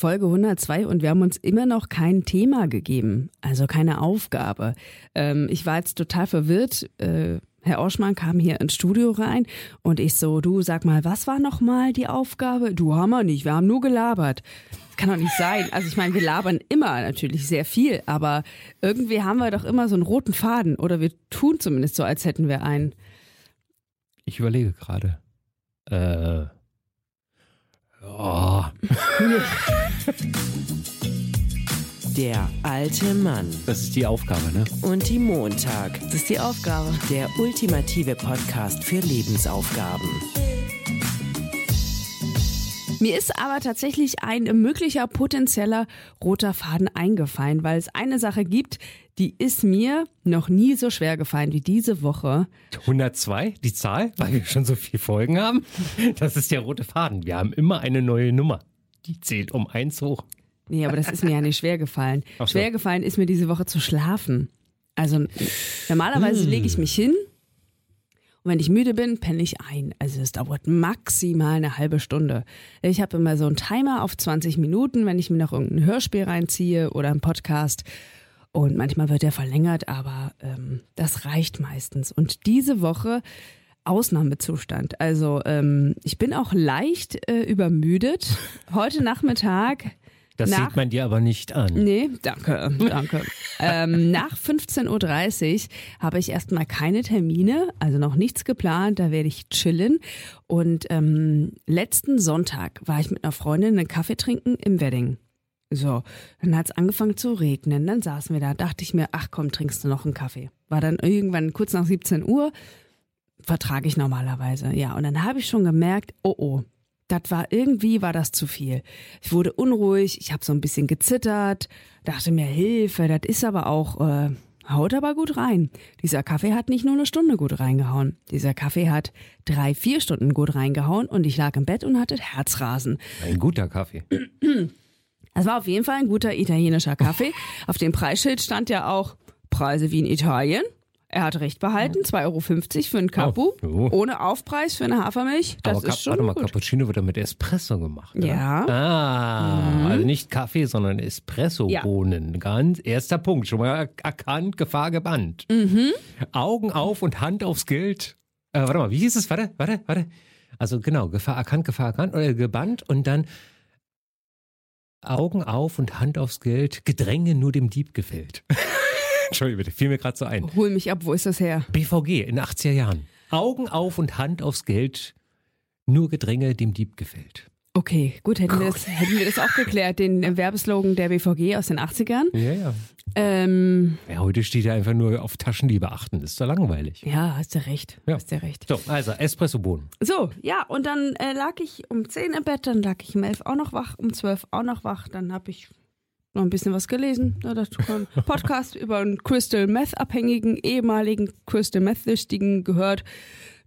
Folge 102 und wir haben uns immer noch kein Thema gegeben, also keine Aufgabe. Ähm, ich war jetzt total verwirrt. Äh, Herr Oschmann kam hier ins Studio rein und ich so, du sag mal, was war nochmal die Aufgabe? Du haben wir nicht, wir haben nur gelabert. Das kann doch nicht sein. Also ich meine, wir labern immer natürlich sehr viel, aber irgendwie haben wir doch immer so einen roten Faden oder wir tun zumindest so, als hätten wir einen. Ich überlege gerade. Äh. Oh. Der alte Mann Das ist die Aufgabe, ne? und die Montag. Das ist die Aufgabe. Der ultimative Podcast für Lebensaufgaben. Mir ist aber tatsächlich ein möglicher potenzieller roter Faden eingefallen, weil es eine Sache gibt, die ist mir noch nie so schwer gefallen wie diese Woche. 102, die Zahl, weil wir schon so viele Folgen haben. Das ist der rote Faden. Wir haben immer eine neue Nummer. Die zählt um eins hoch. Nee, aber das ist mir ja nicht schwer gefallen. So. Schwer gefallen ist mir diese Woche zu schlafen. Also normalerweise lege ich mich hin und wenn ich müde bin, penne ich ein. Also es dauert maximal eine halbe Stunde. Ich habe immer so einen Timer auf 20 Minuten, wenn ich mir noch irgendein Hörspiel reinziehe oder einen Podcast. Und manchmal wird der verlängert, aber ähm, das reicht meistens. Und diese Woche Ausnahmezustand. Also ähm, ich bin auch leicht äh, übermüdet. Heute Nachmittag Das Nach- sieht man dir aber nicht an. Nee, danke, danke. ähm, nach 15.30 Uhr habe ich erstmal keine Termine, also noch nichts geplant, da werde ich chillen. Und ähm, letzten Sonntag war ich mit einer Freundin einen Kaffee trinken im Wedding. So, dann hat es angefangen zu regnen, dann saßen wir da, dachte ich mir, ach komm, trinkst du noch einen Kaffee. War dann irgendwann kurz nach 17 Uhr, vertrage ich normalerweise, ja. Und dann habe ich schon gemerkt, oh oh, das war irgendwie war das zu viel. Ich wurde unruhig, ich habe so ein bisschen gezittert, dachte mir Hilfe, das ist aber auch äh, haut aber gut rein. Dieser Kaffee hat nicht nur eine Stunde gut reingehauen. Dieser Kaffee hat drei, vier Stunden gut reingehauen und ich lag im Bett und hatte Herzrasen. Ein guter Kaffee. Es war auf jeden Fall ein guter italienischer Kaffee. Auf dem Preisschild stand ja auch Preise wie in Italien. Er hat recht behalten, 2,50 Euro für einen Capu, Oh, oh. ohne Aufpreis für eine Hafermilch. Das aber ist schon warte mal, gut. Cappuccino wird dann mit Espresso gemacht. Oder? Ja. Mhm. Ah, also nicht Kaffee, sondern Espresso-Bohnen. Ganz erster Punkt. Schon mal er- erkannt, Gefahr gebannt. Mhm. Augen auf und Hand aufs Geld. Äh, warte mal, wie hieß es? Warte, warte, warte. Also genau, Gefahr erkannt, Gefahr erkannt oder gebannt und dann Augen auf und Hand aufs Geld. Gedränge nur dem Dieb gefällt. Entschuldigung bitte, fiel mir gerade so ein. Hol mich ab, wo ist das her? BVG in 80er Jahren. Augen auf und Hand aufs Geld. Nur Gedränge dem Dieb gefällt. Okay, gut, hätten wir, das, hätten wir das auch geklärt, den Werbeslogan der BVG aus den 80ern. Ja, ja. Ähm, ja heute steht ja einfach nur auf Taschendiebe achten. Das ist doch langweilig. ja, hast du recht. Ja. Hast du recht. So, also Espresso-Bohnen. So, ja, und dann äh, lag ich um 10 im Bett, dann lag ich um 11 auch noch wach, um 12 auch noch wach, dann habe ich noch ein bisschen was gelesen. Da ich, ein Podcast über einen Crystal Meth-abhängigen, ehemaligen Crystal Meth-Süchtigen gehört.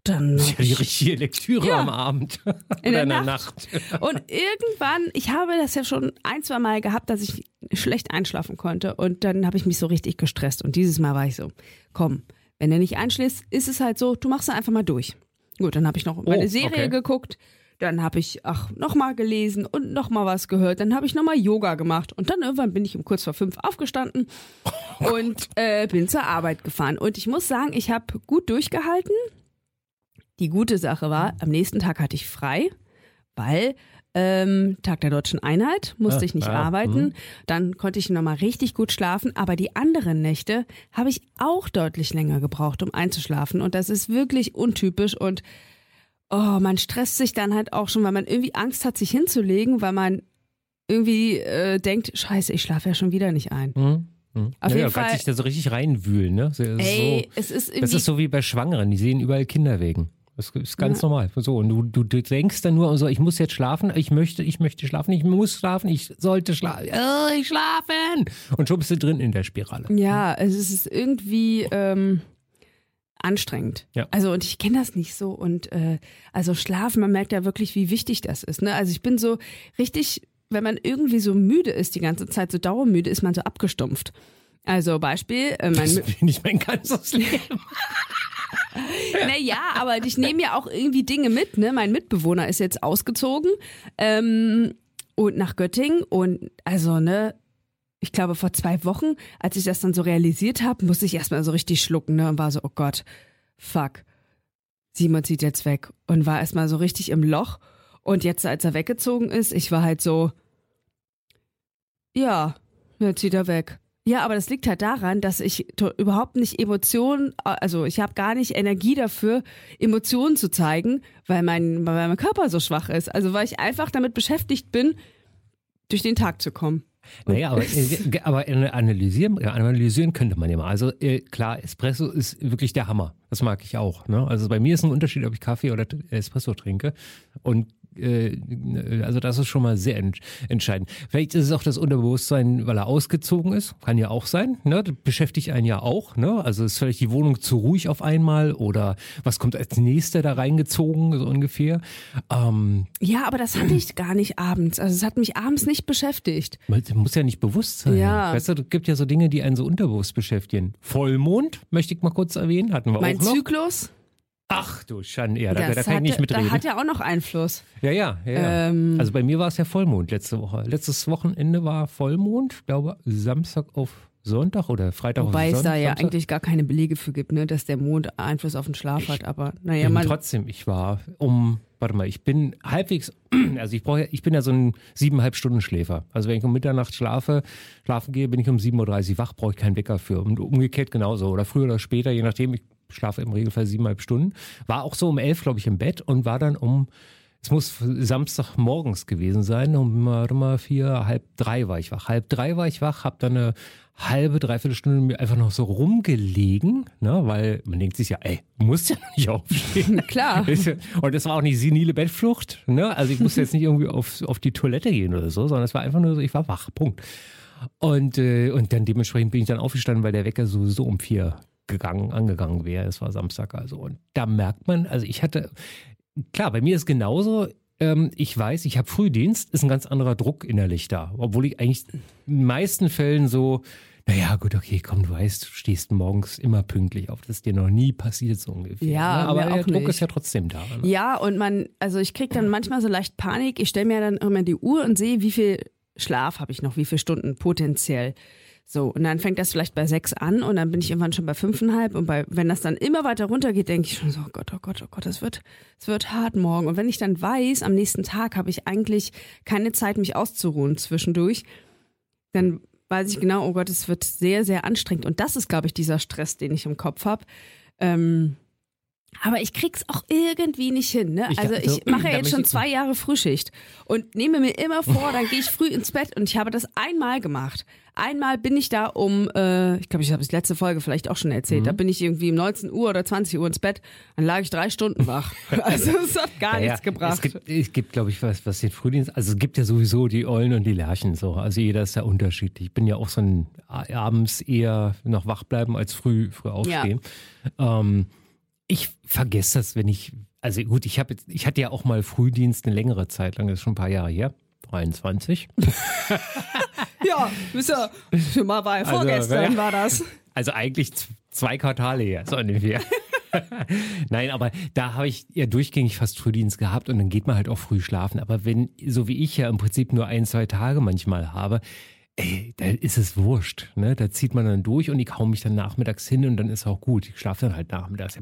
Dann ja die richtige Lektüre Ja. am Abend. In der Oder Nacht. Und irgendwann, ich habe das ja schon ein, zwei Mal gehabt, dass ich schlecht einschlafen konnte. Und dann habe ich mich so richtig gestresst. Und dieses Mal war ich so, komm, wenn du nicht einschläfst, ist es halt so, du machst es einfach mal durch. Gut, dann habe ich noch meine Oh, Serie okay. geguckt. Dann habe ich, ach, nochmal gelesen und nochmal was gehört. Dann habe ich nochmal Yoga gemacht. Und dann irgendwann bin ich um kurz vor fünf aufgestanden und äh, bin zur Arbeit gefahren. Und ich muss sagen, ich habe gut durchgehalten. Die gute Sache war, am nächsten Tag hatte ich frei, weil ähm, Tag der deutschen Einheit musste Ah, ich nicht ah, arbeiten. Dann konnte ich nochmal richtig gut schlafen. Aber die anderen Nächte habe ich auch deutlich länger gebraucht, um einzuschlafen. Und das ist wirklich untypisch. Und oh, man stresst sich dann halt auch schon, weil man irgendwie Angst hat, sich hinzulegen, weil man irgendwie äh, denkt, scheiße, ich schlafe ja schon wieder nicht ein. Hm? Hm. Auf ja, jeden ja, kannst Fall- dich da so richtig reinwühlen, ne? Ey, so, es ist irgendwie... das ist so wie bei Schwangeren, die sehen überall Kinderwegen. Das ist ganz normal. So, und du, du, du denkst dann nur so, ich muss jetzt schlafen, ich möchte, ich möchte schlafen, ich muss schlafen, ich sollte schlafen, oh, ich schlafen. Und schon bist du drin in der Spirale. Ja, es ist irgendwie ähm, anstrengend. Ja. Also und ich kenne das nicht so und äh, also schlafen, man merkt ja wirklich, wie wichtig das ist. Ne? Also ich bin so richtig, wenn man irgendwie so müde ist die ganze Zeit, so dauermüde, ist man so abgestumpft. Also Beispiel, äh, mein, Das bin ich mein ganzes Leben. naja, aber ich nehme ja auch irgendwie Dinge mit. Ne? Mein Mitbewohner ist jetzt ausgezogen. Ähm, und nach Göttingen und also ne, ich glaube vor zwei Wochen, als ich das dann so realisiert habe, musste ich erstmal so richtig schlucken ne, und war so, oh Gott, fuck, Simon zieht jetzt weg und war erstmal so richtig im Loch und jetzt, als er weggezogen ist, ich war halt so, ja, jetzt zieht er weg. Ja, aber das liegt halt daran, dass ich überhaupt nicht Emotionen, also ich habe gar nicht Energie dafür, Emotionen zu zeigen, weil mein, weil mein Körper so schwach ist. Also weil ich einfach damit beschäftigt bin, durch den Tag zu kommen. Naja, aber, äh, aber analysieren, analysieren könnte man ja mal. Also äh, klar, Espresso ist wirklich der Hammer. Das mag ich auch. Ne? Also bei mir ist ein Unterschied, ob ich Kaffee oder Espresso trinke. Und äh, also das ist schon mal sehr entscheidend. Vielleicht ist es auch das Unterbewusstsein, weil er ausgezogen ist. Kann ja auch sein. Ne? Das beschäftigt einen ja auch. Ne? Also ist vielleicht die Wohnung zu ruhig auf einmal oder was kommt als nächster da reingezogen, so ungefähr. Ähm, ja, aber das hatte ich gar nicht abends. Also es hat mich abends nicht beschäftigt. Das muss ja nicht bewusst sein. Ja. Weißt du, es gibt ja so Dinge, die einen so unterbewusst beschäftigen. Vollmond, möchte ich mal kurz erwähnen, hatten wir mein auch noch. Mein Zyklus? Ach du Schande, ja, da, da kann ich nicht mitreden. Das hat ja auch noch Einfluss. Ja, ja, ja. Ähm, also bei mir war es ja Vollmond letzte Woche. Letztes Wochenende war Vollmond, ich glaube Samstag auf Sonntag oder Freitag Wobei auf Sonntag. Wobei es da ja eigentlich gar keine Belege für gibt, ne, dass der Mond Einfluss auf den Schlaf ich hat. Aber naja, man. Trotzdem, ich war um, warte mal, ich bin halbwegs, also ich brauche, ich bin ja so ein siebeneinhalb Stunden Schläfer. Also wenn ich um Mitternacht schlafe, schlafen gehe, bin ich um 7.30 Uhr wach, brauche ich keinen Wecker für. Und umgekehrt genauso. Oder früher oder später, je nachdem, ich schlafe im Regelfall siebeneinhalb Stunden. War auch so um elf, glaube ich, im Bett und war dann um, es muss Samstag morgens gewesen sein, um mal vier, halb drei war ich wach. Halb drei war ich wach, habe dann eine halbe, dreiviertel Stunde mir einfach noch so rumgelegen, ne, weil man denkt sich ja, ey, du musst ja nicht aufstehen. Klar. Und das war auch nicht senile Bettflucht, ne, also ich musste jetzt nicht irgendwie auf, auf die Toilette gehen oder so, sondern es war einfach nur so, ich war wach, Punkt. Und, äh, und dann dementsprechend bin ich dann aufgestanden, weil der Wecker sowieso um vier gegangen, angegangen wäre. Es war Samstag also. Und da merkt man, also ich hatte, klar, bei mir ist genauso, ähm, ich weiß, ich habe Frühdienst, ist ein ganz anderer Druck innerlich da. Obwohl ich eigentlich in den meisten Fällen so, naja, gut, okay, komm, du weißt, du stehst morgens immer pünktlich auf. Das ist dir noch nie passiert, so ungefähr. Ja, ne? aber der Druck nicht. ist ja trotzdem da. Ne? Ja, und man, also ich kriege dann manchmal so leicht Panik. Ich stelle mir dann immer die Uhr und sehe, wie viel Schlaf habe ich noch, wie viele Stunden potenziell. So, und dann fängt das vielleicht bei sechs an und dann bin ich irgendwann schon bei fünfeinhalb und bei, wenn das dann immer weiter runtergeht, denke ich schon so, oh Gott, oh Gott, oh Gott, es wird, es wird hart morgen. Und wenn ich dann weiß, am nächsten Tag habe ich eigentlich keine Zeit, mich auszuruhen zwischendurch, dann weiß ich genau, oh Gott, es wird sehr, sehr anstrengend. Und das ist, glaube ich, dieser Stress, den ich im Kopf habe. Ähm, aber ich krieg's auch irgendwie nicht hin. Ne? Ich also ich mache ja jetzt schon zwei Jahre Frühschicht und nehme mir immer vor, dann gehe ich früh ins Bett und ich habe das einmal gemacht. Einmal bin ich da um, äh, ich glaube, ich habe es letzte Folge vielleicht auch schon erzählt, mhm. da bin ich irgendwie um 19 Uhr oder 20 Uhr ins Bett, dann lag ich drei Stunden wach. Also es hat gar naja, nichts gebracht. Es gibt, es gibt glaube ich, was, was den Frühdienst, also es gibt ja sowieso die Eulen und die Lerchen so. Also jeder ist ja unterschiedlich. Ich bin ja auch so ein abends eher noch wach bleiben als früh, früh aufstehen. Ja. Ähm, ich vergesse das, wenn ich, also gut, ich habe ich hatte ja auch mal Frühdienst eine längere Zeit lang, das ist schon ein paar Jahre her. 23. ja, bist ja, schon mal bei also, vorgestern also, war das. Also eigentlich zwei Quartale her, so ungefähr. Nein, aber da habe ich ja durchgängig fast Frühdienst gehabt und dann geht man halt auch früh schlafen. Aber wenn, so wie ich ja im Prinzip nur ein, zwei Tage manchmal habe, ey, da ist es wurscht. Ne? Da zieht man dann durch und ich hau mich dann nachmittags hin und dann ist auch gut. Ich schlafe dann halt nachmittags.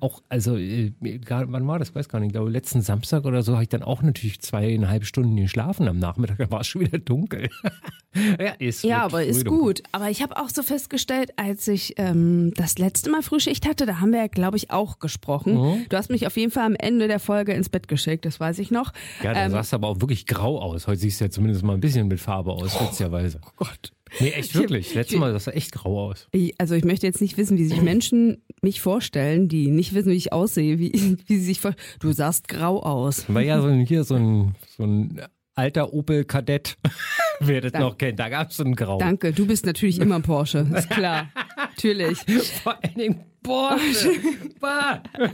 Auch, also, äh, wann war das? Ich weiß gar nicht. Ich glaube, letzten Samstag oder so habe ich dann auch natürlich zweieinhalb Stunden geschlafen am Nachmittag. Da war es schon wieder dunkel. ja, ist ja aber ist gut. Aber ich habe auch so festgestellt, als ich ähm, das letzte Mal Frühschicht hatte, da haben wir ja, glaube ich, auch gesprochen. Mhm. Du hast mich auf jeden Fall am Ende der Folge ins Bett geschickt, das weiß ich noch. Ja, da ähm, sahst aber auch wirklich grau aus. Heute siehst du ja zumindest mal ein bisschen mit Farbe aus, oh. witzigerweise. Weise. Oh Gott. Nee, echt wirklich. Letztes Mal sah echt grau aus. Also ich möchte jetzt nicht wissen, wie sich Menschen mich vorstellen, die nicht wissen, wie ich aussehe, wie, wie sie sich vorstellen. Du sahst grau aus. War ja so ein, hier so ein, so ein alter Opel Kadett, wer das noch kennt. Da gab es so ein Grau. Danke, du bist natürlich immer ein Porsche, ist klar. natürlich. Vor allen Dingen Porsche.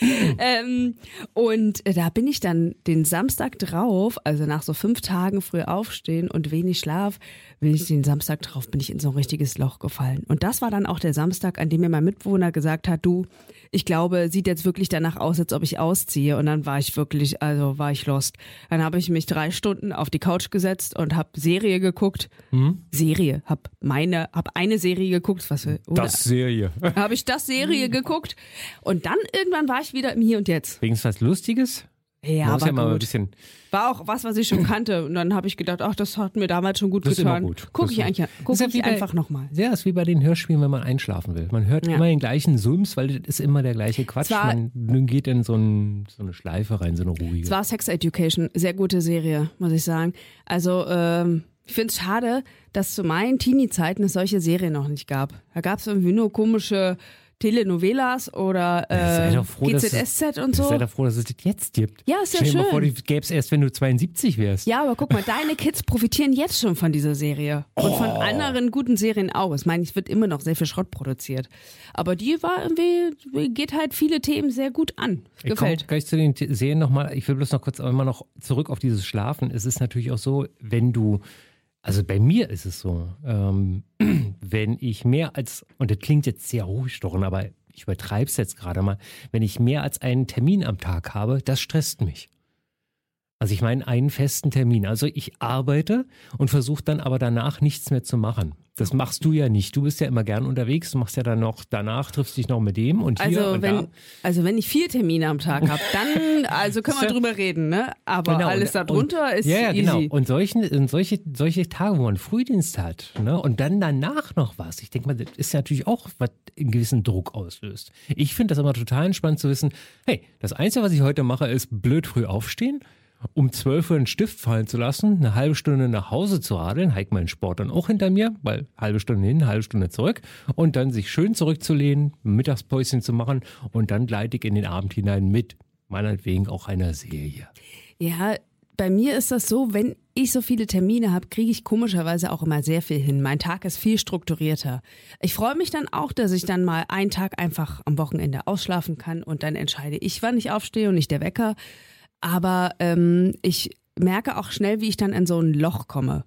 ähm, und da bin ich dann den Samstag drauf, also nach so fünf Tagen früh aufstehen und wenig Schlaf, bin ich den Samstag drauf, bin ich in so ein richtiges Loch gefallen. Und das war dann auch der Samstag, an dem mir mein Mitbewohner gesagt hat, du, ich glaube, sieht jetzt wirklich danach aus, als ob ich ausziehe. Und dann war ich wirklich, also war ich lost. Dann habe ich mich drei Stunden auf die Couch gesetzt und habe Serie geguckt. Hm? Serie, hab meine, hab eine Serie geguckt, was oder Das Serie. habe ich das Serie geguckt und dann irgendwann war ich wieder im Hier und Jetzt. Wenigstens was Lustiges? Ja, Man war ja mal ein bisschen. War auch was, was ich schon kannte und dann habe ich gedacht, ach, das hat mir damals schon gut Das ist immer getan. gut. Guck Das ich eigentlich, guck ich bei- einfach nochmal. Ja, ist wie bei den Hörspielen, wenn man einschlafen will. Man hört Ja. immer den gleichen Sums, weil das ist immer der gleiche Quatsch. Zwar- man geht in so, ein, so eine Schleife rein, so eine ruhige. Es war Sex Education, sehr gute Serie, muss ich sagen. Also ähm, ich finde es schade, dass zu meinen Teenie-Zeiten es solche Serien noch nicht gab. Da gab es irgendwie nur komische Telenovelas oder äh, froh, GZSZ und so. Sei doch froh, dass es das jetzt gibt. Ja, ist ja Stell dir mal schön. vor, die gäbe es erst, wenn du 72 wärst. Ja, aber guck mal, deine Kids profitieren jetzt schon von dieser Serie. Und von Oh. anderen guten Serien auch. Ich meine, es wird immer noch sehr viel Schrott produziert. Aber die war irgendwie, geht halt viele Themen sehr gut an. Ich komme Gefällt. gleich zu den Serien nochmal. Ich will bloß noch kurz immer noch zurück auf dieses Schlafen. Es ist natürlich auch so, wenn du, also bei mir ist es so, ähm, wenn ich mehr als, und das klingt jetzt sehr hochgestochen, aber ich übertreibe es jetzt gerade mal, wenn ich mehr als einen Termin am Tag habe, das stresst mich. Also ich meine einen festen Termin. Also ich arbeite und versuche dann aber danach nichts mehr zu machen. Das machst du ja nicht. Du bist ja immer gern unterwegs. Du machst ja dann noch, danach triffst dich noch mit dem und hier Also und da. wenn, also wenn ich vier Termine am Tag habe, dann also können wir drüber reden, ne? Aber Genau, alles darunter und, ist ja, ja, easy. genau. Und, solchen, und solche, solche Tage, wo man Frühdienst hat ne? und dann danach noch was. Ich denke mal, das ist ja natürlich auch, was einen gewissen Druck auslöst. Ich finde das immer total entspannt zu wissen, hey, das Einzige, was ich heute mache, ist blöd früh aufstehen, um 12 Uhr einen Stift fallen zu lassen, eine halbe Stunde nach Hause zu radeln, heik meinen Sport dann auch hinter mir, weil halbe Stunde hin, halbe Stunde zurück und dann sich schön zurückzulehnen, Mittagspäuschen zu machen und dann gleite ich in den Abend hinein mit meinetwegen auch einer Serie. Ja, bei mir ist das so, wenn ich so viele Termine habe, kriege ich komischerweise auch immer sehr viel hin. Mein Tag ist viel strukturierter. Ich freue mich dann auch, dass ich dann mal einen Tag einfach am Wochenende ausschlafen kann und dann entscheide ich, wann ich aufstehe und nicht der Wecker. Aber ähm, ich merke auch schnell, wie ich dann in so ein Loch komme.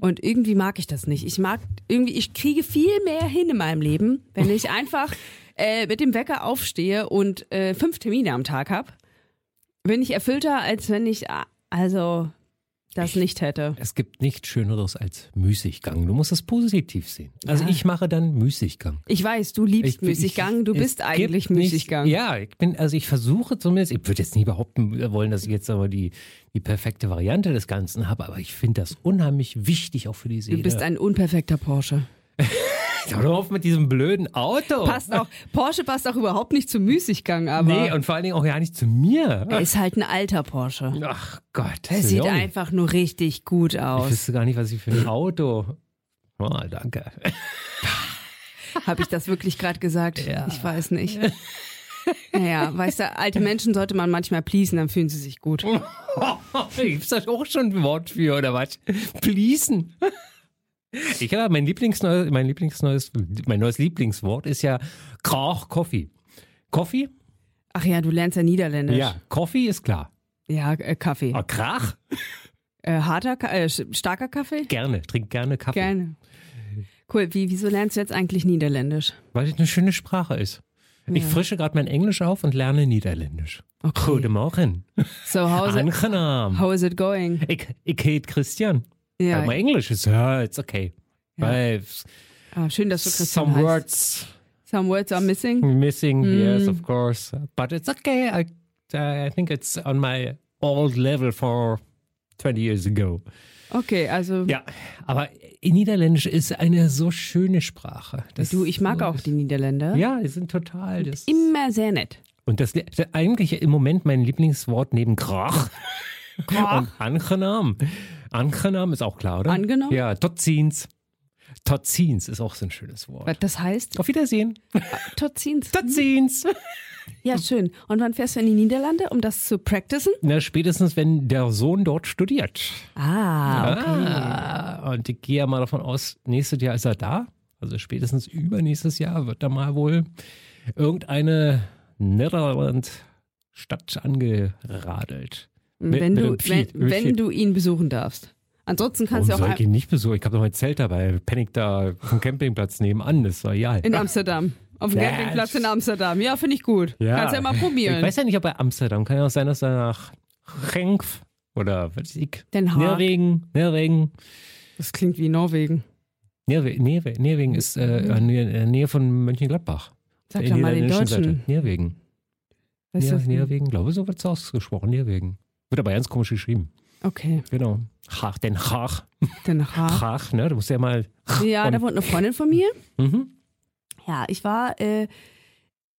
Und irgendwie mag ich das nicht. Ich mag irgendwie, ich kriege viel mehr hin in meinem Leben, wenn ich einfach äh, mit dem Wecker aufstehe und äh, fünf Termine am Tag habe. Bin ich erfüllter, als wenn ich also das nicht hätte. Es gibt nichts Schöneres als Müßiggang. Du musst es positiv sehen. Also Ja. ich mache dann Müßiggang. Ich weiß, du liebst Ich Müßiggang, du ich- bist es eigentlich Müßiggang. Ja, ich bin, also ich versuche zumindest, ich würde jetzt nie behaupten wollen, dass ich jetzt aber die, die perfekte Variante des Ganzen habe, aber ich finde das unheimlich wichtig auch für die Seele. Du bist ein unperfekter Porsche. Hör auf mit diesem blöden Auto. Passt auch, Porsche passt auch überhaupt nicht zum Müßiggang, aber Nee, und vor allen Dingen auch ja nicht zu mir. er ist halt ein alter Porsche. Ach Gott. Er sieht einfach nur richtig gut Ich aus. wüsste gar nicht, was ich für ein Auto. Oh, danke. Habe ich das wirklich gerade gesagt? Ja. Ich weiß nicht. Naja, weißt du, alte Menschen sollte man manchmal pleasen, dann fühlen sie sich gut. Gibt's da auch schon ein Wort für, oder was? Pleasen. Ich habe mein Lieblingsneues, mein Lieblingsneues, mein neues Lieblingswort ist ja Krach Coffee. Coffee? Ach ja, du lernst ja Niederländisch. Ja, Coffee ist klar. Ja, äh, Kaffee. Aber Krach? Äh, harter, äh, starker Kaffee? Gerne, trink gerne Kaffee. Gerne. Cool, Wie, wieso lernst du jetzt eigentlich Niederländisch? Weil es eine schöne Sprache ist. Ich frische gerade mein Englisch auf und lerne Niederländisch. Okay. Guten Morgen. So, how's it, Angenaam. how is it going? Ich, ich heet Christian. Ja, Aber mein Englisch ist, ja, it's okay. Ja. Weil ah, schön, dass du Christian some heißt. words Some words are missing. missing, Mm. yes, of course. But it's okay. I, I think it's on my old level for 20 years ago. Okay, also Ja, aber Niederländisch ist eine so schöne Sprache. Das du, ich mag auch die Niederländer. Ja, die sind total. Das, Immer sehr nett. und das eigentlich im Moment mein Lieblingswort neben Krach. Und angenehm. Angenehm ist auch klar, oder? Angenehm? Ja, Totzins. Totzins ist auch so ein schönes Wort. Das heißt? Auf Wiedersehen. Totzins. Totzins. Ja, schön. Und wann fährst du in die Niederlande, um das zu practicen? Na, spätestens, wenn der Sohn dort studiert. Ah, okay. Ah, und ich gehe ja mal davon aus, nächstes Jahr ist er da. Also spätestens übernächstes Jahr wird da mal wohl irgendeine Netherland Stadt angeradelt. Mit- wenn, mit du, Vieh, wenn, wenn du ihn besuchen darfst. Ansonsten kannst Warum du auch soll ich ihn nicht besuchen? Ich habe doch mein Zelt dabei. Panic da auf dem Campingplatz nebenan. Das war ja. in Amsterdam. Auf dem Ja, Campingplatz in Amsterdam. Ja, finde ich gut. Ja. Kannst ja mal probieren. Ich weiß ja nicht, ob bei Amsterdam. Kann ja auch sein, dass er nach Genk oder was weiß ich. Den Haag. Norwegen. Norwegen. Das klingt wie Norwegen. Norwegen, Norwegen, Norwegen ist äh, in der- in der Nähe von Mönchengladbach. Sag doch mal den Deutschen. Seite. Norwegen. Weißt? Norwegen, glaube so wird es ausgesprochen. Norwegen. Wird aber ganz komisch geschrieben. Okay, Genau. Haag, den Haag. Den Haag. Haag, ne? Du musst ja mal. Ja, da wohnt eine Freundin von mir. Mhm. Ja, ich war äh,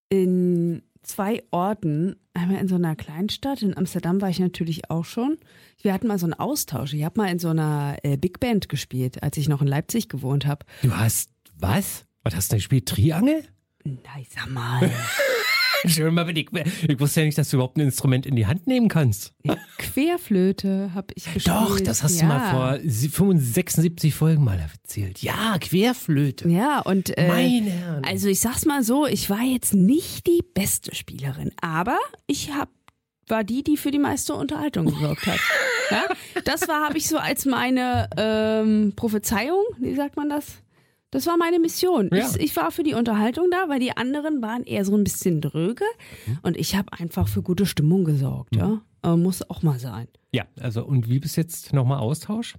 in zwei Orten. Einmal in so einer Kleinstadt. In Amsterdam war ich natürlich auch schon. Wir hatten mal so einen Austausch. Ich habe mal in so einer äh, Big Band gespielt, als ich noch in Leipzig gewohnt habe. Du hast was? Was hast du denn gespielt? Triangel? Ich sag mal. Ich, ich wusste ja nicht, dass du überhaupt ein Instrument in die Hand nehmen kannst. Querflöte habe ich gespielt. Doch, das hast ja. du mal vor sie- 76 Folgen mal erzählt. Ja, Querflöte. Ja, und äh, Meine Herren. also ich sag's mal so, ich war jetzt nicht die beste Spielerin, aber ich hab, war die, die für die meiste Unterhaltung gesorgt hat. ja? Das war, habe ich so als meine ähm, Prophezeiung, wie sagt man das? Das war meine Mission. Ja. Ich, ich war für die Unterhaltung da, weil die anderen waren eher so ein bisschen dröge Mhm. und ich habe einfach für gute Stimmung gesorgt. Ja, äh, muss auch mal sein. Ja, also und wie bist jetzt nochmal Austausch?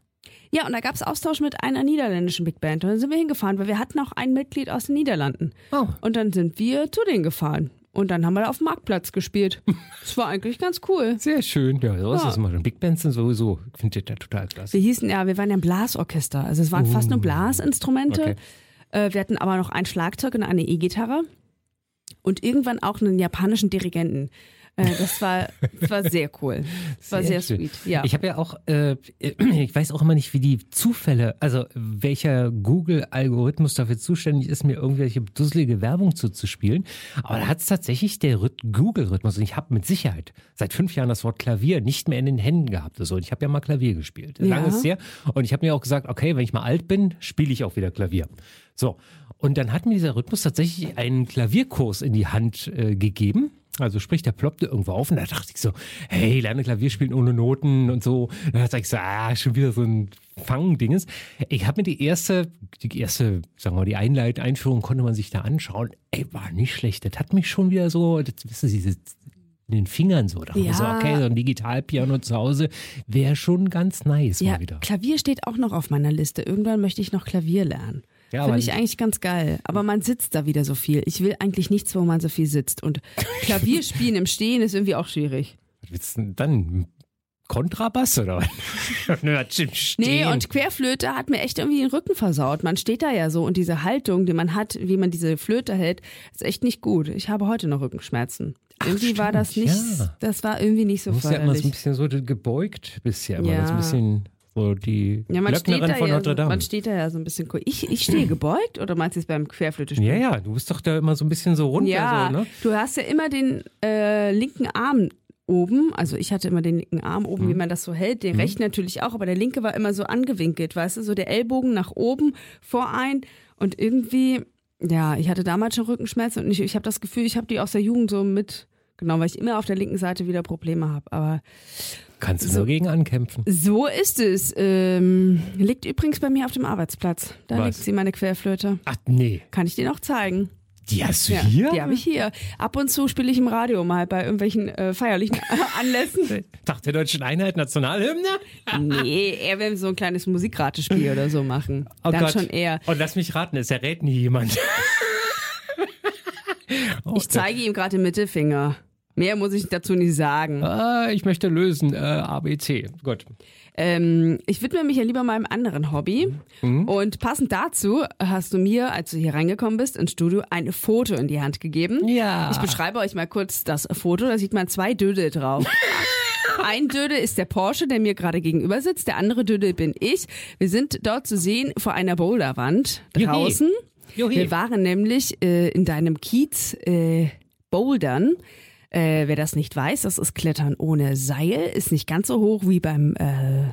Ja, und da gab es Austausch mit einer niederländischen Big Band. Und dann sind wir hingefahren, weil wir hatten auch ein Mitglied aus den Niederlanden. Oh. Und dann sind wir zu denen gefahren. Und dann haben wir da auf dem Marktplatz gespielt. Das war eigentlich ganz cool. Sehr schön. Ja, so ist Ja. das immer. Big Bands sind sowieso, ich finde das total klasse. Wir hießen ja, wir waren ja ein Blasorchester. Also es waren fast nur Blasinstrumente. Okay. Äh, wir hatten aber noch ein Schlagzeug und eine E-Gitarre. Und irgendwann auch einen japanischen Dirigenten. Äh, das, war, das war sehr cool. Das war sehr, schön. sweet. Ja. Ich habe ja auch, äh, ich weiß auch immer nicht, wie die Zufälle, also welcher Google-Algorithmus dafür zuständig ist, mir irgendwelche dusselige Werbung zuzuspielen. Aber da hat es tatsächlich der Rhyth- Google-Rhythmus. Und ich habe mit Sicherheit seit fünf Jahren das Wort Klavier nicht mehr in den Händen gehabt. Also, und ich habe ja mal Klavier gespielt. Ja. Lange ist her. Und ich habe mir auch gesagt, okay, wenn ich mal alt bin, spiele ich auch wieder Klavier. So. Und dann hat mir dieser Rhythmus tatsächlich einen Klavierkurs in die Hand äh, gegeben. Also sprich, der ploppte irgendwo auf und da dachte ich so, hey, lerne Klavier spielen ohne Noten und so. Da dachte ich so, ah, schon wieder so ein Fangdinges. Ich habe mir die erste, die erste, sagen wir mal, die Einleit Einführung konnte man sich da anschauen. Ey, war nicht schlecht. Das hat mich schon wieder so, das wissen Sie, in den Fingern so. Da ich so, Ja. okay, so ein Digitalpiano zu Hause wäre schon ganz nice ja, mal wieder. Klavier steht auch noch auf meiner Liste. Irgendwann möchte ich noch Klavier lernen. Ja, Finde ich eigentlich ganz geil. Aber man sitzt da wieder so viel. Ich will eigentlich nichts, wo man so viel sitzt. Und Klavier spielen im Stehen ist irgendwie auch schwierig. Was willst du denn dann? Kontrabass oder was? Stimmt, Nee, und Querflöte hat mir echt irgendwie den Rücken versaut. Man steht da ja so und diese Haltung, die man hat, wie man diese Flöte hält, ist echt nicht gut. Ich habe heute noch Rückenschmerzen. irgendwie war das stimmt, nicht, ja. das war irgendwie nicht so Du musst ja immer so ein förderlich. bisschen so gebeugt bist ja. Das ist ein bisschen so die Ja, man steht, Glöcknerin da von ja Notre so, Dame. man steht da ja so ein bisschen cool. Ich, ich stehe gebeugt oder meinst du es beim Querflöte spielen? ja, ja, du bist doch da immer so ein bisschen so runter. Ja, So, ne? du hast ja immer den äh, linken Arm oben, also ich hatte immer den linken Arm oben, Mhm. wie man das so hält, den rechten natürlich auch, aber der linke war immer so angewinkelt, weißt du, so der Ellbogen nach oben, vorein und irgendwie, ja, ich hatte damals schon Rückenschmerzen und ich, ich habe das Gefühl, ich habe die aus der Jugend so mit, genau, weil ich immer auf der linken Seite wieder Probleme habe, aber Kannst du So. nur gegen ankämpfen. so ist es. Ähm, liegt übrigens bei mir auf dem Arbeitsplatz. Da Was? liegt sie, meine Querflöte. Ach nee, Kann ich dir noch zeigen? die hast du Ja, hier? Die habe ich hier. Ab und zu spiele ich im Radio mal bei irgendwelchen äh, feierlichen Anlässen. Tag der Deutschen Einheit, Nationalhymne? Nee, eher wenn wir so ein kleines Musikratespiel oder so machen. Oh Dann Gott. schon eher. Und lass mich raten, es errät nie jemand. oh, Ich zeige ihm gerade den Mittelfinger. Mehr muss ich dazu nicht sagen. Ah, ich möchte lösen. Äh, ABC. Gut. Ähm, ich widme mich ja lieber meinem anderen Hobby. Und passend dazu hast du mir, als du hier reingekommen bist, ins Studio, ein Foto in die Hand gegeben. Ja. Ich beschreibe euch mal kurz das Foto. Da sieht man zwei Dödel drauf. Ein Dödel ist der Porsche, der mir gerade gegenüber sitzt. Der andere Dödel bin ich. Wir sind dort zu sehen vor einer Boulderwand draußen. Juhi. Wir waren nämlich äh, in deinem Kiez äh, bouldern. Äh, wer das nicht weiß, das ist Klettern ohne Seil. Ist nicht ganz so hoch wie beim äh,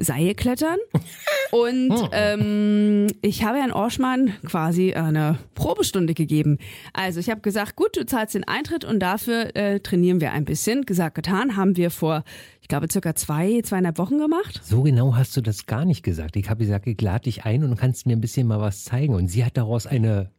Seil klettern. Und ähm, ich habe Herrn Orschmann quasi eine Probestunde gegeben. Also ich habe gesagt, gut, du zahlst den Eintritt und dafür äh, trainieren wir ein bisschen. Gesagt, getan, haben wir vor, glaube, circa zwei, zweieinhalb Wochen gemacht. So genau hast du das gar nicht gesagt. Ich habe gesagt, ich lade dich ein und du kannst mir ein bisschen mal was zeigen. Und sie hat daraus eine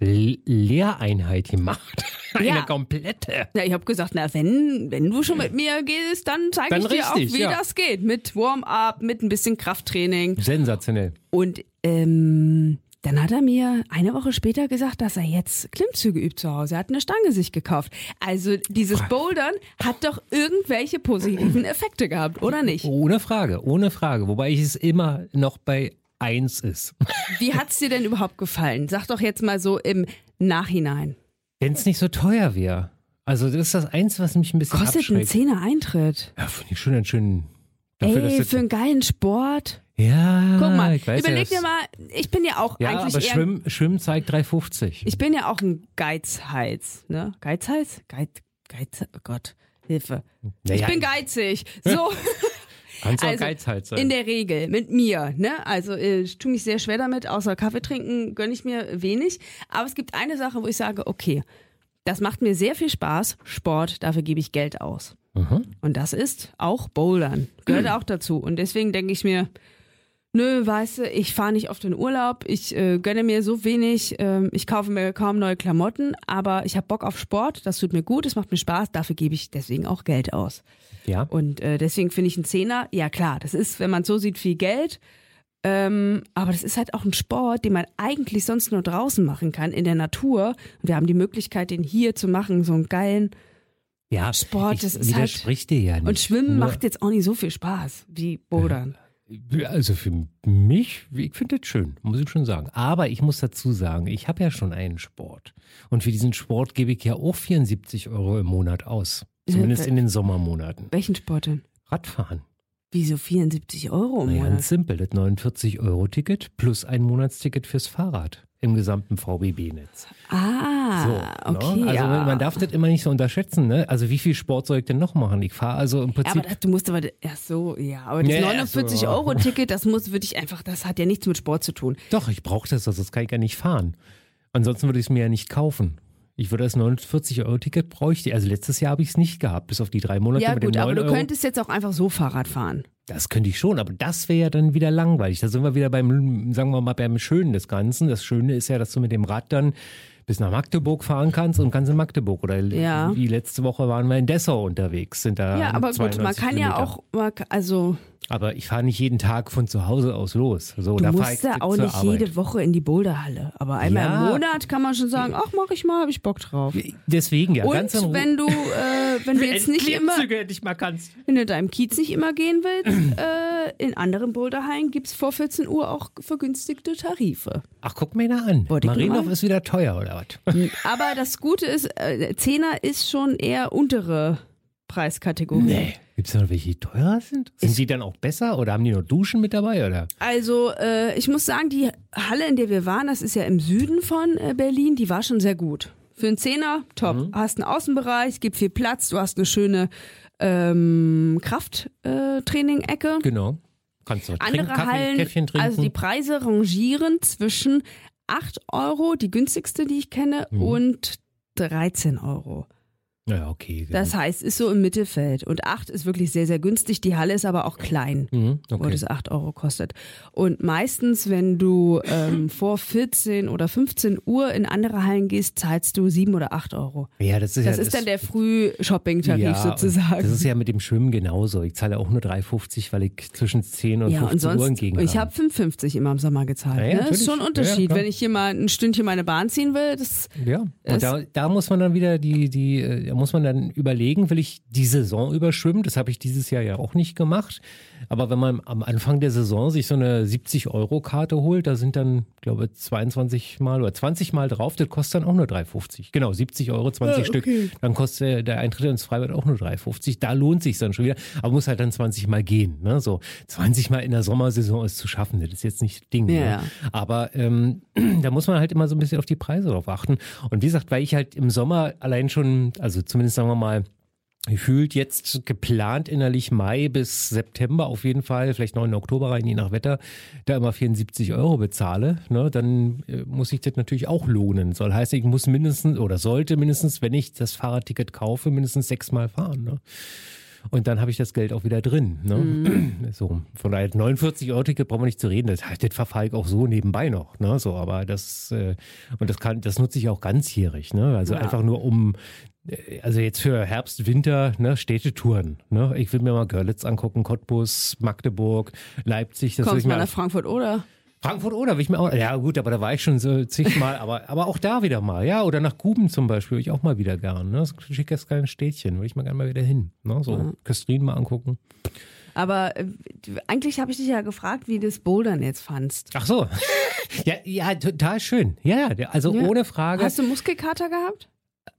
Lehreinheit gemacht. Eine Ja. komplette. Ja, ich habe gesagt, na, wenn, wenn du schon mit mir gehst, dann zeige ich dir auch, richtig, wie ja. das geht. Mit Warm-up, mit ein bisschen Krafttraining. Sensationell. Und ähm, dann hat er mir eine Woche später gesagt, dass er jetzt Klimmzüge übt zu Hause. Er hat eine Stange sich gekauft. Also dieses Bouldern hat doch irgendwelche positiven Effekte gehabt, oder nicht? Ohne Frage, ohne Frage. Wobei ich es immer noch bei eins ist. Wie hat's dir denn überhaupt gefallen? Sag doch jetzt mal so im Nachhinein. Wenn es nicht so teuer wäre. Also das ist das Eins, was mich ein bisschen Kostet ein abschreckt. Zehner Eintritt. Ja, finde ich schon einen schönen... Dafür, Ey, für einen geilen Sport. ja, Guck mal, ich weiß überleg dir mal, ich bin ja auch Ja, eigentlich aber eher Schwimmen, Schwimmen zeigt 3,50. Ich bin ja auch ein Geizhals, ne? Geizhals? Geiz, Geiz, oh Gott, Hilfe. Ich Naja, bin geizig. So, Kannst auch also, Geizhals sein. in der Regel, mit mir, ne? Also, äh, ich tue mich sehr schwer damit, außer Kaffee trinken gönne ich mir wenig. Aber es gibt eine Sache, wo ich sage, okay, das macht mir sehr viel Spaß, Sport, dafür gebe ich Geld aus. Mhm. Und das ist auch Bouldern, gehört auch dazu. Und deswegen denke ich mir, nö, weißt du, ich fahre nicht oft in Urlaub, ich äh, gönne mir so wenig, ähm, ich kaufe mir kaum neue Klamotten, aber ich habe Bock auf Sport, das tut mir gut, es macht mir Spaß, dafür gebe ich deswegen auch Geld aus. Ja. Und äh, deswegen finde ich einen Zehner, ja klar, das ist, wenn man so sieht, viel Geld. Ähm, aber das ist halt auch ein Sport, den man eigentlich sonst nur draußen machen kann, in der Natur. Und wir haben die Möglichkeit, den hier zu machen, so einen geilen. Ja, Sport, ich das ist halt- widerspricht dir ja nicht. Und Schwimmen Nur- macht jetzt auch nicht so viel Spaß wie Bouldern. Also für mich, ich finde das schön, muss ich schon sagen. Aber ich muss dazu sagen, ich habe ja schon einen Sport. Und für diesen Sport gebe ich ja auch 74 Euro im Monat aus. Zumindest in den Sommermonaten. Welchen Sport denn? Radfahren. Wieso 74 Euro im Monat? ganz simpel. Das 49-Euro-Ticket plus ein Monatsticket fürs Fahrrad im gesamten VBB-Netz. Ah, So, okay. ne? Also ja. man darf das immer nicht so unterschätzen. Ne? Also wie viel Sport soll ich denn noch machen? Ich fahre also im Ja, Prinzip... aber das, du musst aber, ach so, ja, aber das Ja, so. 49-Euro-Ticket, das muss wirklich einfach, das hat ja nichts mit Sport zu tun. Doch, ich brauche das, sonst kann ich ja nicht fahren. Ansonsten würde ich es mir ja nicht kaufen. Ich würde das 49-Euro-Ticket bräuchte. Also letztes Jahr habe ich es nicht gehabt, bis auf die drei Monate Ja mit dem gut, aber 9 du Euro. könntest jetzt auch einfach so Fahrrad fahren. Das könnte ich schon, aber das wäre ja dann wieder langweilig. Da sind wir wieder beim, sagen wir mal, beim Schönen des Ganzen. Das Schöne ist ja, dass du mit dem Rad dann bis nach Magdeburg fahren kannst und kannst in Magdeburg. Oder Ja. wie letzte Woche waren wir in Dessau unterwegs. Sind da ja, aber gut, man 92 kann ja Kilometer. auch, man kann- also Aber ich fahre nicht jeden Tag von zu Hause aus los. So, du da musst ich ja auch nicht Arbeit. jede Woche in die Boulderhalle. Aber einmal Ja. im Monat kann man schon sagen, ach, mach ich mal, hab ich Bock drauf. Deswegen ja, ganz Und Ruhe. wenn du, äh, wenn du jetzt nicht immer, endlich mal kannst. wenn du deinem Kiez nicht immer gehen willst, äh, in anderen Boulderhallen gibt's vor 14 Uhr auch vergünstigte Tarife. Ach, guck mir da an. Marienhof ist wieder teuer, oder was? Aber das Gute ist, äh, Zehner ist schon eher untere Preiskategorie. Nee. Gibt es noch welche, die teurer sind? Sind die dann auch besser oder haben die noch Duschen mit dabei? Oder? Also äh, ich muss sagen, die Halle, in der wir waren, das ist ja im Süden von äh, Berlin, die war schon sehr gut. Für einen Zehner, top. Mhm. Hast einen Außenbereich, es gibt viel Platz, du hast eine schöne ähm, Krafttraining-Ecke. Genau. Kannst du Andere trinken, Kaffee, Hallen, Käffchen trinken. also die Preise rangieren zwischen 8 Euro, die günstigste, die ich kenne, Mhm. und 13 Euro. Ja, okay. Das heißt, ist so im Mittelfeld. Und 8 ist wirklich sehr, sehr günstig. Die Halle ist aber auch klein. mhm, wo okay. das 8 Euro kostet. Und meistens, wenn du ähm, vor 14 oder 15 Uhr in andere Hallen gehst, zahlst du 7 oder 8 Euro. Ja, das ist Das ja ist dann der Früh-Shopping-Tarif ja, sozusagen. Das ist ja mit dem Schwimmen genauso. Ich zahle auch nur 3,50, weil ich zwischen 10 und ja, 15 und sonst, Uhr entgegen ich habe 5,50 immer im Sommer gezahlt. Ja, ja, ne? Das ist schon ein Unterschied. Wenn ich hier mal ein Stündchen meine Bahn ziehen will, das Ja, und da, da muss man dann wieder die, die, äh, muss man dann überlegen, will ich die Saison überschwimmen? Das habe ich dieses Jahr ja auch nicht gemacht. Aber wenn man am Anfang der Saison sich so eine 70-Euro-Karte holt, da sind dann, glaube ich, 22 Mal oder 20 Mal drauf, das kostet dann auch nur 3,50. Genau, 70 Euro, 20 Ah, Stück. okay. Dann kostet der, Eintritt ins Freibad auch nur 3,50. Da lohnt sich dann schon wieder. Aber muss halt dann 20 Mal gehen. Ne? So 20 Mal in der Sommersaison ist zu schaffen. Das ist jetzt nicht das Ding. Ja, ne? ja. Aber ähm, da muss man halt immer so ein bisschen auf die Preise drauf achten. Und wie gesagt, weil ich halt im Sommer allein schon, also zumindest sagen wir mal, gefühlt jetzt geplant innerlich Mai bis September auf jeden Fall, vielleicht 9. Oktober rein, je nach Wetter, da immer 74 Euro bezahle, ne, dann äh, muss ich das natürlich auch lohnen. Soll heißen, ich muss mindestens oder sollte mindestens, wenn ich das Fahrradticket kaufe, mindestens sechsmal fahren. Ne? Und dann habe ich das Geld auch wieder drin. Ne? Mhm. So, von daher 49 Euro Ticket brauchen wir nicht zu reden. Das, das verfahre ich auch so nebenbei noch. Ne? So, aber das äh, und das kann, das nutze ich auch ganzjährig. Ne? Also Ja. einfach nur um also jetzt für Herbst, Winter, ne, Städtetouren. Ne? Ich will mir mal Görlitz angucken, Cottbus, Magdeburg, Leipzig. Das Kommst mal nach Frankfurt oder? Frankfurt oder will ich mir auch. Ja gut, aber da war ich schon so zigmal, aber aber auch da wieder mal, ja. Oder nach Guben zum Beispiel, will ich auch mal wieder gern. Ne? So ein schickes kleines Städtchen, will ich mal gerne mal wieder hin. Ne? So Köstrin mal angucken. Aber äh, eigentlich habe ich dich ja gefragt, wie du das Bouldern jetzt fandst. Ach so. ja, ja, total schön. Ja, ja, also Ja. ohne Frage. Hast du Muskelkater gehabt?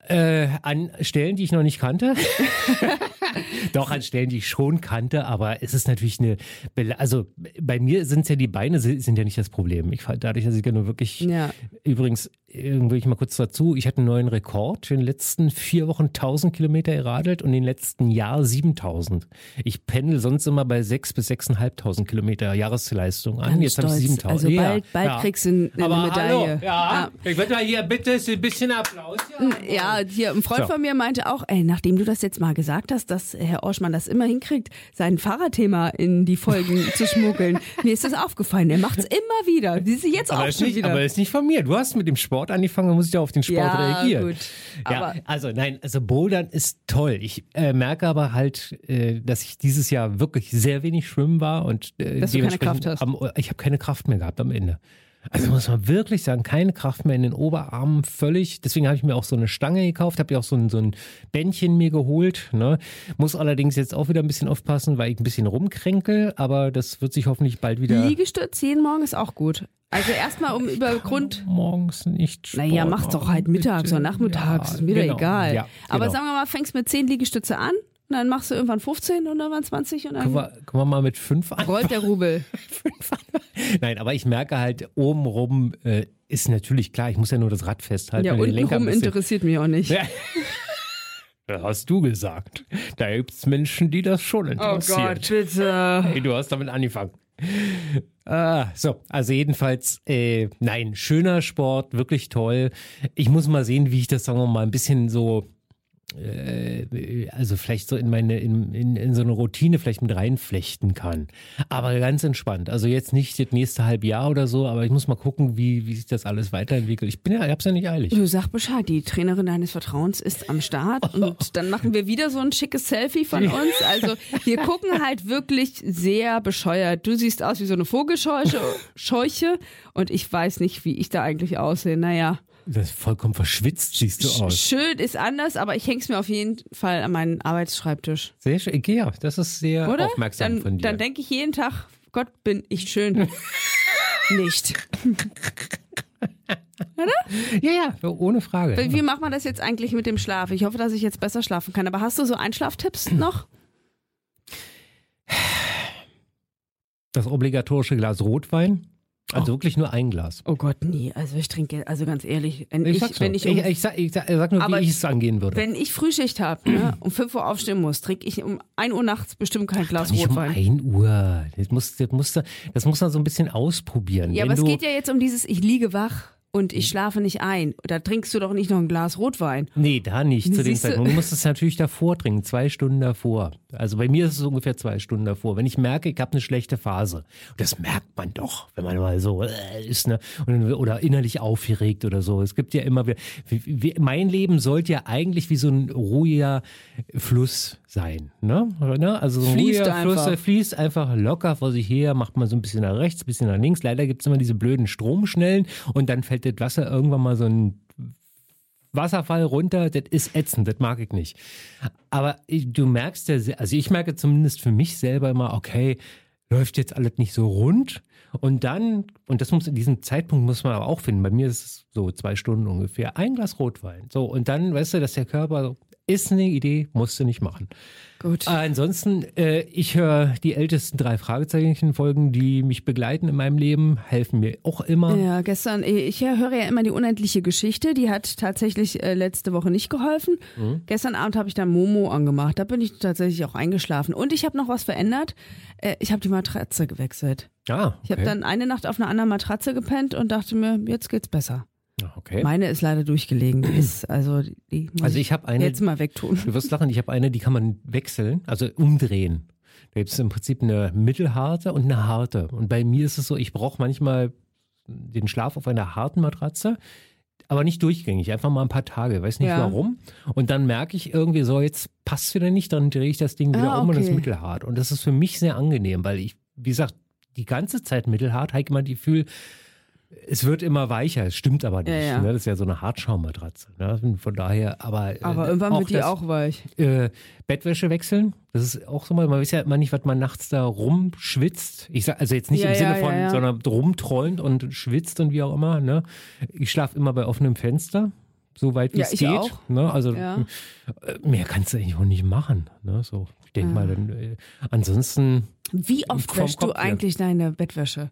Äh, an Stellen, die ich noch nicht kannte. Doch, an Stellen, die ich schon kannte, aber es ist natürlich eine. Bela also bei mir sind es ja die Beine, si- sind ja nicht das Problem. Ich fand dadurch, dass ich ja nur wirklich. Ja. Übrigens, will ich mal kurz dazu. Ich hatte einen neuen Rekord. In den letzten vier Wochen 1000 Kilometer geradelt und in den letzten Jahr 7000. Ich pendel sonst immer bei 6 bis 6.500 Kilometer Jahresleistung an. Ganz Jetzt habe ich stolz. 7000. Also Ja, bald, bald ja. kriegst du eine Aber Medaille. hallo, ja. Ich würde mal hier bitte ein bisschen Applaus. Ja. Ja, hier ein Freund So. von mir meinte auch, ey, nachdem du das jetzt mal gesagt hast, dass Herr Orschmann das immer hinkriegt, sein Fahrradthema in die Folgen zu schmuggeln. Mir ist das aufgefallen. Er macht's immer wieder. Jetzt Aber auch schon nicht, wieder. aber ist nicht von mir. Du hast mit dem Sport angefangen, da muss ich ja auf den Sport Ja, reagieren. gut. Ja, also nein, also Bouldern ist toll. Ich äh, merke aber halt, äh, dass ich dieses Jahr wirklich sehr wenig schwimmen war und äh, Dass du keine Kraft hast. Am, ich habe keine Kraft mehr gehabt am Ende. Also muss man wirklich sagen, keine Kraft mehr in den Oberarmen, völlig. Deswegen habe ich mir auch so eine Stange gekauft, habe ja auch so ein, so ein Bändchen mir geholt. Ne? Muss allerdings jetzt auch wieder ein bisschen aufpassen, weil ich ein bisschen rumkränkel, aber das wird sich hoffentlich bald wieder Liegestütz jeden Morgen ist auch gut. Also erstmal um über Grund. morgens nicht Sport Naja, mach's doch halt mittags bitte. oder nachmittags, Ja, ist mir genau. egal. Ja, Aber genau. sagen wir mal, fängst mit 10 Liegestütze an, und dann machst du irgendwann 15 und irgendwann 20 und Können dann wir, können wir mal mit fünf an? rollt der Rubel. Nein, aber ich merke halt, obenrum äh, ist natürlich klar, ich muss ja nur das Rad festhalten. Ja, und den Lenker ein untenrum interessiert mich auch nicht. Ja. Das hast du gesagt. Da gibt es Menschen, die das schon Oh interessiert. Gott, bitte. Hey, du hast damit angefangen. Ah, so, also jedenfalls, äh, nein, schöner Sport, wirklich toll. Ich muss mal sehen, wie ich das, sagen wir mal, ein bisschen so, äh, also vielleicht so in meine, in, in, in so eine Routine vielleicht mit reinflechten kann. Aber ganz entspannt. Also jetzt nicht das nächste Halbjahr oder so, aber ich muss mal gucken, wie, wie sich das alles weiterentwickelt. Ich bin ja, ich hab's ja nicht eilig. Du sag Bescheid, die Trainerin deines Vertrauens ist am Start und dann machen wir wieder so ein schickes Selfie von uns. Also wir gucken halt wirklich sehr bescheuert. Du siehst aus wie so eine Vogelscheuche Scheuche und ich weiß nicht, wie ich da eigentlich aussehe. Naja, Das ist vollkommen verschwitzt siehst du aus. schön ist anders, aber ich häng's mir auf jeden Fall an meinen Arbeitsschreibtisch. Sehr schön. Ikea, das ist sehr Oder? aufmerksam dann von dir. dann denke ich jeden Tag, Gott, bin ich schön. nicht. ja, ja, ohne Frage. Wie wie macht man das jetzt eigentlich mit dem Schlaf? Ich hoffe, dass ich jetzt besser schlafen kann. Aber hast du so Einschlaftipps noch? Das obligatorische Glas Rotwein. Also wirklich nur ein Glas. Oh Gott, nee. Also ich trinke, also ganz ehrlich, wenn Ich, ich, wenn ich, um, ich, ich, sag, ich, sag, nur, Aber wie ich es angehen würde. wenn ich Frühschicht habe, ne, um 5 Uhr aufstehen muss, trinke ich um 1 Uhr nachts bestimmt kein Glas Nicht um Rotwein. 1 Uhr. Das muss, das, muss, das muss man so ein bisschen ausprobieren. ja, Wenn aber es geht ja jetzt um dieses, ich liege wach und ich schlafe nicht ein. Da trinkst du doch nicht noch ein Glas Rotwein. Nee, da nicht zu dem? Zeitpunkt. Du musst es natürlich davor trinken, zwei Stunden davor. Also bei mir ist es ungefähr zwei Stunden davor. Wenn ich merke, ich habe eine schlechte Phase, und das merkt man doch, wenn man mal so äh, ist, ne? Oder innerlich aufgeregt oder so. Es gibt ja immer, wie, wie, mein Leben sollte ja eigentlich wie so ein ruhiger Fluss sein. Ne? ne? Also so ein Fließt ruhiger Fluss, einfach. der fließt einfach locker vor sich her, macht man so ein bisschen nach rechts, ein bisschen nach links. Leider gibt es immer diese blöden Stromschnellen und dann fällt das Wasser irgendwann mal so ein Wasserfall runter, das ist ätzend, das mag ich nicht. Aber du merkst ja, also ich merke zumindest für mich selber immer, okay, läuft jetzt alles nicht so rund. Und dann, und das muss in diesem Zeitpunkt muss man aber auch finden, bei mir ist es so zwei Stunden ungefähr, ein Glas Rotwein. So, und dann, weißt du, dass der Körper Ist eine Idee, musst du nicht machen. Gut. Ansonsten, äh, ich höre die ältesten drei Fragezeichen-Folgen, die mich begleiten in meinem Leben, helfen mir auch immer. Ja, gestern, ich höre ja immer die unendliche Geschichte, die hat tatsächlich äh, letzte Woche nicht geholfen. Mhm. Gestern Abend habe ich dann Momo angemacht, da bin ich tatsächlich auch eingeschlafen. Und ich habe noch was verändert, äh, ich habe die Matratze gewechselt. Ah, Ich habe okay. dann eine Nacht auf einer anderen Matratze gepennt und dachte mir, jetzt geht's besser. Okay. Meine ist leider durchgelegen, die ist, also die muss Also ich habe eine, jetzt mal wegtun. du wirst lachen, ich habe eine, die kann man wechseln, also umdrehen. Da gibt es im Prinzip eine mittelharte und eine harte. Und bei mir ist es so, ich brauche manchmal den Schlaf auf einer harten Matratze, aber nicht durchgängig, einfach mal ein paar Tage, weiß nicht Ja. warum. Und dann merke ich irgendwie so, jetzt passt wieder nicht, dann drehe ich das Ding wieder Ah, um und das ist okay. mittelhart. Und das ist für mich sehr angenehm, weil ich, wie gesagt, die ganze Zeit mittelhart, habe ich immer die Gefühl, es wird immer weicher, es stimmt aber nicht. Ja, ja. Ne? Das ist ja so eine Hartschaummatratze. Ne? Von daher, aber, Aber äh, irgendwann wird die das- auch weich. äh, Bettwäsche wechseln. Das ist auch so mal, man weiß ja immer nicht, was man nachts da rumschwitzt. Ich sag, also jetzt nicht Ja, im Sinne ja, von, ja, ja. sondern rumträumt und schwitzt und wie auch immer. Ne? Ich schlafe immer bei offenem Fenster, so weit wie Ja, es geht. auch. Ne? Also Ja. äh, mehr kannst du eigentlich auch nicht machen. Ne? So, ich denke mal, dann, äh, ansonsten Wie oft wäschst du eigentlich deine Bettwäsche?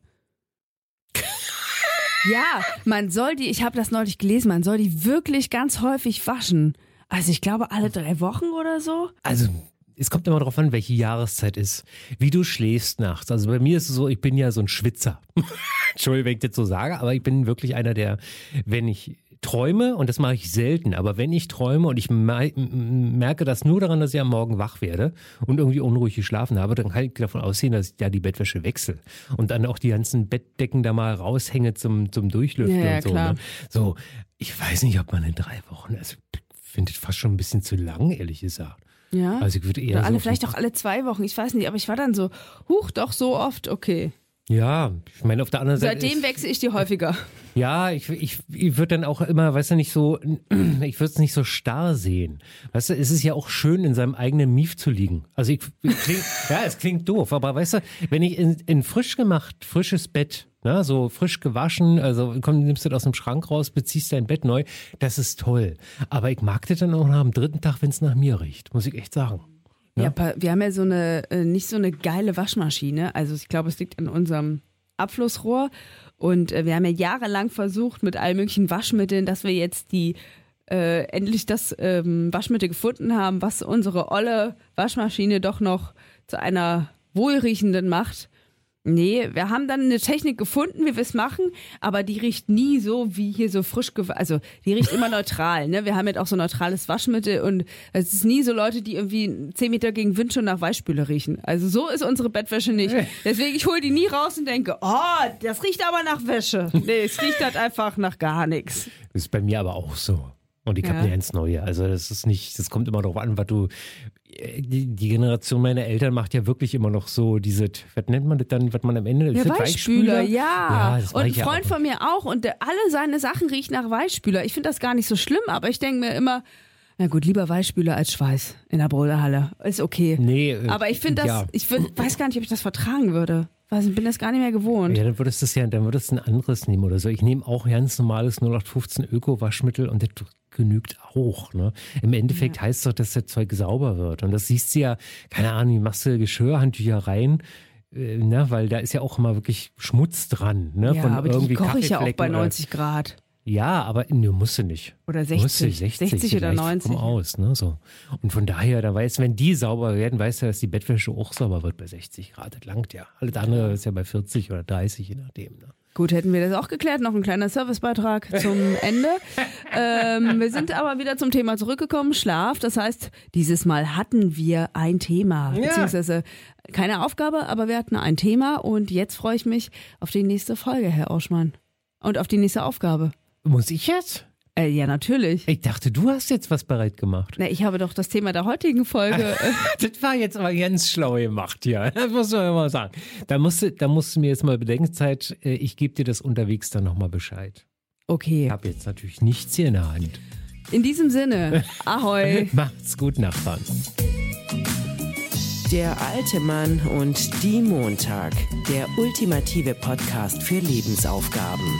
Ja, man soll die, ich habe das neulich gelesen, man soll die wirklich ganz häufig waschen. Also ich glaube alle drei Wochen oder so. Also, es kommt immer darauf an, welche Jahreszeit ist, wie du schläfst nachts. Also bei mir ist es so, ich bin ja so ein Schwitzer. Entschuldigung, wenn ich das so sage, aber ich bin wirklich einer, der, wenn ich träume, und das mache ich selten, aber wenn ich träume und ich merke das nur daran, dass ich am Morgen wach werde und irgendwie unruhig geschlafen habe, dann kann ich davon ausgehen, dass ich da die Bettwäsche wechsle und dann auch die ganzen Bettdecken da mal raushänge zum, zum Durchlüften Ja, und so. Ne? So, ich weiß nicht, ob man in drei Wochen, also ich finde das fast schon ein bisschen zu lang, ehrlich gesagt. Ja. Also ich würde eher Oder alle, so vielleicht auch alle zwei Wochen, ich weiß nicht, aber ich war dann so, huch, doch so oft, okay. Ja, ich meine auf der anderen Seite Seitdem wechsle ich die häufiger. Ja, ich, ich, ich würde dann auch immer, weißt du, nicht so, ich würde es nicht so starr sehen. Weißt du, es ist ja auch schön, in seinem eigenen Mief zu liegen. Also ich, ich kling, ja, es klingt doof, aber weißt du, wenn ich in, in frisch gemacht, frisches Bett, ne, so frisch gewaschen, also komm, nimmst du das aus dem Schrank raus, beziehst dein Bett neu, das ist toll. Aber ich mag das dann auch nach dem dritten Tag, wenn es nach mir riecht, muss ich echt sagen. Ja, pa- wir haben ja so eine, äh, nicht so eine geile Waschmaschine. Also ich glaube, es liegt an unserem Abflussrohr. Und äh, wir haben ja jahrelang versucht mit all möglichen Waschmitteln, dass wir jetzt die äh, endlich das ähm, Waschmittel gefunden haben, was unsere olle Waschmaschine doch noch zu einer wohlriechenden macht. Nee, wir haben dann eine Technik gefunden, wie wir es machen, aber die riecht nie so wie hier so frisch gewa- Also die riecht immer neutral, ne? Wir haben jetzt auch so neutrales Waschmittel und es ist nie so Leute, die irgendwie 10 Meter gegen Wind schon nach Weichspüler riechen. Also so ist unsere Bettwäsche nicht. Deswegen, ich hole die nie raus und denke, oh, das riecht aber nach Wäsche. Nee, es riecht halt einfach nach gar nichts. Ist bei mir aber auch so. Und ich habe Ja. eine ganz neue. Also das ist nicht, das kommt immer darauf an, was du. Die, die Generation meiner Eltern macht ja wirklich immer noch so diese, was nennt man das dann, was man am Ende. Das Weichspüler, ja. ja und ein ja Freund von mir auch und der, alle seine Sachen riechen nach Weichspüler. Ich finde das gar nicht so schlimm, aber ich denke mir immer, na gut, lieber Weichspüler als Schweiß in der Boulderhalle. Ist okay. Nee, äh, Aber ich finde das, ja. ich würd, weiß gar nicht, ob ich das vertragen würde. Weiß, ich bin das gar nicht mehr gewohnt. Ja, dann würdest du ja, dann würdest du ein anderes nehmen oder so. Ich nehme auch ganz normales 0815 Öko-Waschmittel und das genügt auch. Ne? Im Endeffekt heißt es doch, dass das Zeug sauber wird. Und das siehst du ja, keine Ahnung, wie machst du Geschirrhandtücher rein, äh, ne? weil da ist ja auch immer wirklich Schmutz dran. Ne? Ja, Von aber die irgendwie koche ich ja auch bei Kaffeeflecken oder- 90 Grad. Ja, aber ne, musst du nicht. Oder Musst du 60. 60 oder vielleicht 90. Vom aus, ne, so. Und von daher, da weißt, wenn die sauber werden, weißt du, dass die Bettwäsche auch sauber wird bei 60 Grad. Das langt ja. Alles andere ist ja bei 40 oder 30, je nachdem. Ne? Gut, hätten wir das auch geklärt. Noch ein kleiner Servicebeitrag zum Ende. ähm, wir sind aber wieder zum Thema zurückgekommen, Schlaf. Das heißt, dieses Mal hatten wir ein Thema, Ja. beziehungsweise keine Aufgabe, aber wir hatten ein Thema und jetzt freue ich mich auf die nächste Folge, Herr Auschmann. Und auf die nächste Aufgabe. Muss ich jetzt? Äh, ja, natürlich. Ich dachte, du hast jetzt was bereit gemacht. Na, ich habe doch das Thema der heutigen Folge. Das war jetzt aber ganz schlau gemacht hier. Das muss man immer sagen. Da musst du, da musst du mir jetzt mal Bedenkzeit. äh, Ich gebe dir das unterwegs dann nochmal Bescheid. Ich Okay. habe jetzt natürlich nichts hier in der Hand. In diesem Sinne, ahoi. Macht's gut, Nachbarn. Der alte Mann und die Montag. Der ultimative Podcast für Lebensaufgaben.